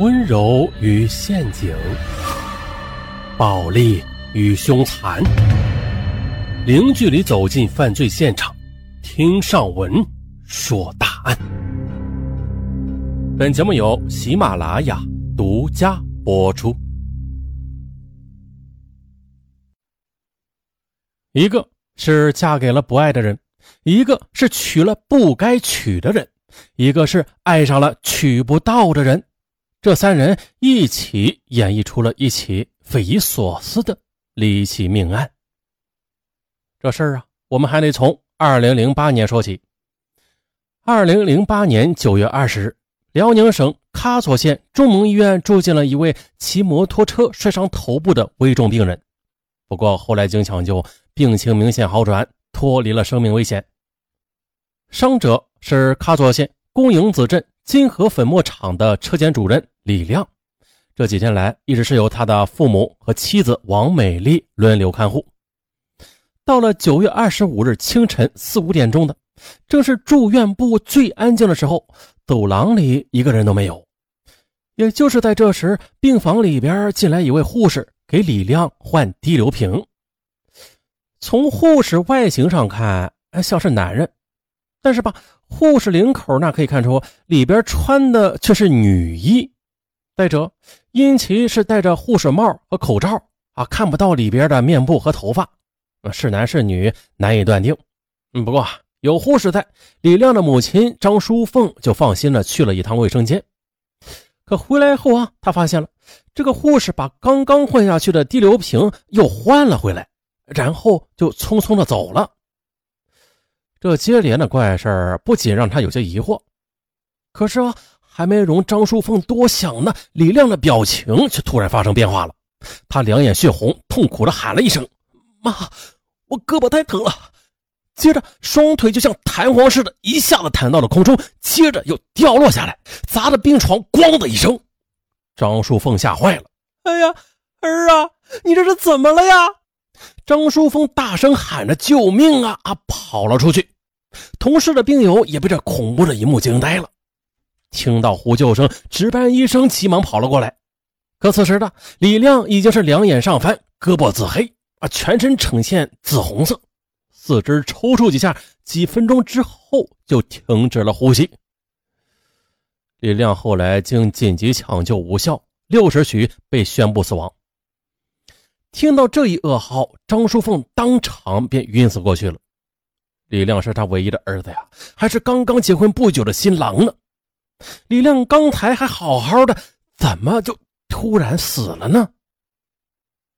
温柔与陷阱，暴力与凶残，零距离走进犯罪现场，听上文说大案。本节目由喜马拉雅独家播出。一个是嫁给了不爱的人，一个是娶了不该娶的人，一个是爱上了娶不到的人。这三人一起演绎出了一起匪夷所思的离奇命案。这事儿啊，我们还得从二零零八年说起。二零零八年九月二十日，辽宁省喀左县中蒙医院住进了一位骑摩托车摔伤头部的危重病人。不过后来经抢救，病情明显好转，脱离了生命危险。伤者是喀左县公营子镇金河粉末厂的车间主任。李亮这几天来一直是由他的父母和妻子王美丽轮流看护。到了九月二十五日清晨四五点钟的，正是住院部最安静的时候，走廊里一个人都没有。也就是在这时，病房里边进来一位护士给李亮换滴流瓶。从护士外形上看，像是男人，但是吧，护士领口那可以看出里边穿的却是女衣。再者，因其是戴着护士帽和口罩啊，看不到里边的面部和头发，是男是女难以断定。嗯，不过有护士在，李亮的母亲张淑凤就放心了，去了一趟卫生间。可回来后啊，他发现了这个护士把刚刚换下去的滴流瓶又换了回来，然后就匆匆的走了。这接连的怪事儿不仅让他有些疑惑，可是啊。还没容张淑凤多想呢，李亮的表情却突然发生变化了。他两眼血红，痛苦的喊了一声：“妈，我胳膊太疼了。”接着双腿就像弹簧似的，一下子弹到了空中，接着又掉落下来，砸的病床“咣”的一声。张淑凤吓坏了：“哎呀，儿啊，你这是怎么了呀？”张淑凤大声喊着：“救命啊！”啊，跑了出去。同事的病友也被这恐怖的一幕惊呆了。听到呼救声，值班医生急忙跑了过来。可此时的李亮已经是两眼上翻，胳膊紫黑啊，全身呈现紫红色，四肢抽搐几下，几分钟之后就停止了呼吸。李亮后来经紧急抢救无效，六时许被宣布死亡。听到这一噩耗，张淑凤当场便晕死过去了。李亮是他唯一的儿子呀，还是刚刚结婚不久的新郎呢。李亮刚才还好好的，怎么就突然死了呢？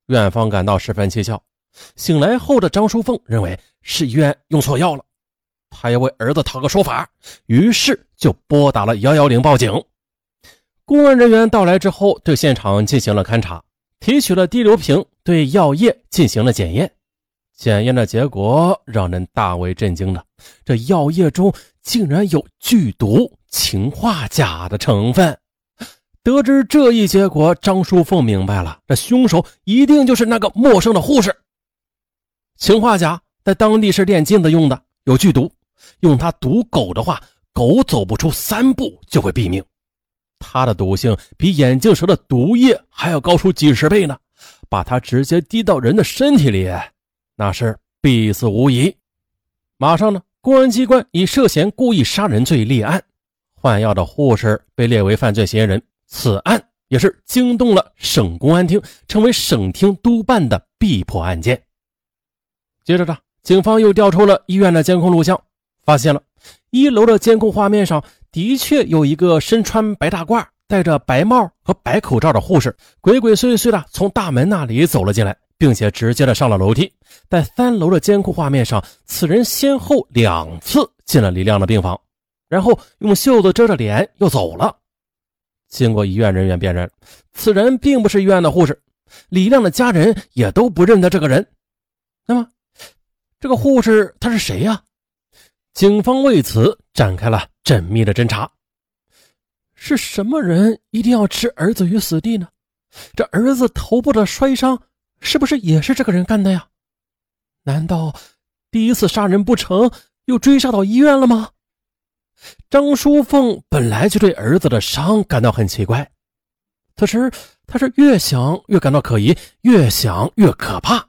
院方感到十分蹊跷。醒来后的张淑凤认为是医院用错药了，她要为儿子讨个说法，于是就拨打了幺幺零报警。公安人员到来之后，对现场进行了勘查，提取了滴流瓶，对药液进行了检验。检验的结果让人大为震惊的，这药液中竟然有剧毒。氰化钾的成分，得知这一结果，张淑凤明白了，这凶手一定就是那个陌生的护士。氰化钾在当地是炼金子用的，有剧毒，用它毒狗的话，狗走不出三步就会毙命。它的毒性比眼镜蛇的毒液还要高出几十倍呢，把它直接滴到人的身体里，那是必死无疑。马上呢，公安机关以涉嫌故意杀人罪立案。换药的护士被列为犯罪嫌疑人，此案也是惊动了省公安厅，成为省厅督办的必破案件。接着呢，警方又调出了医院的监控录像，发现了一楼的监控画面上的确有一个身穿白大褂、戴着白帽和白口罩的护士，鬼鬼祟祟的从大门那里走了进来，并且直接的上了楼梯。在三楼的监控画面上，此人先后两次进了李亮的病房。然后用袖子遮着脸又走了。经过医院人员辨认，此人并不是医院的护士，李亮的家人也都不认得这个人。那么，这个护士他是谁呀？警方为此展开了缜密的侦查。是什么人一定要置儿子于死地呢？这儿子头部的摔伤是不是也是这个人干的呀？难道第一次杀人不成，又追杀到医院了吗？张淑凤本来就对儿子的伤感到很奇怪，此时他是越想越感到可疑，越想越可怕。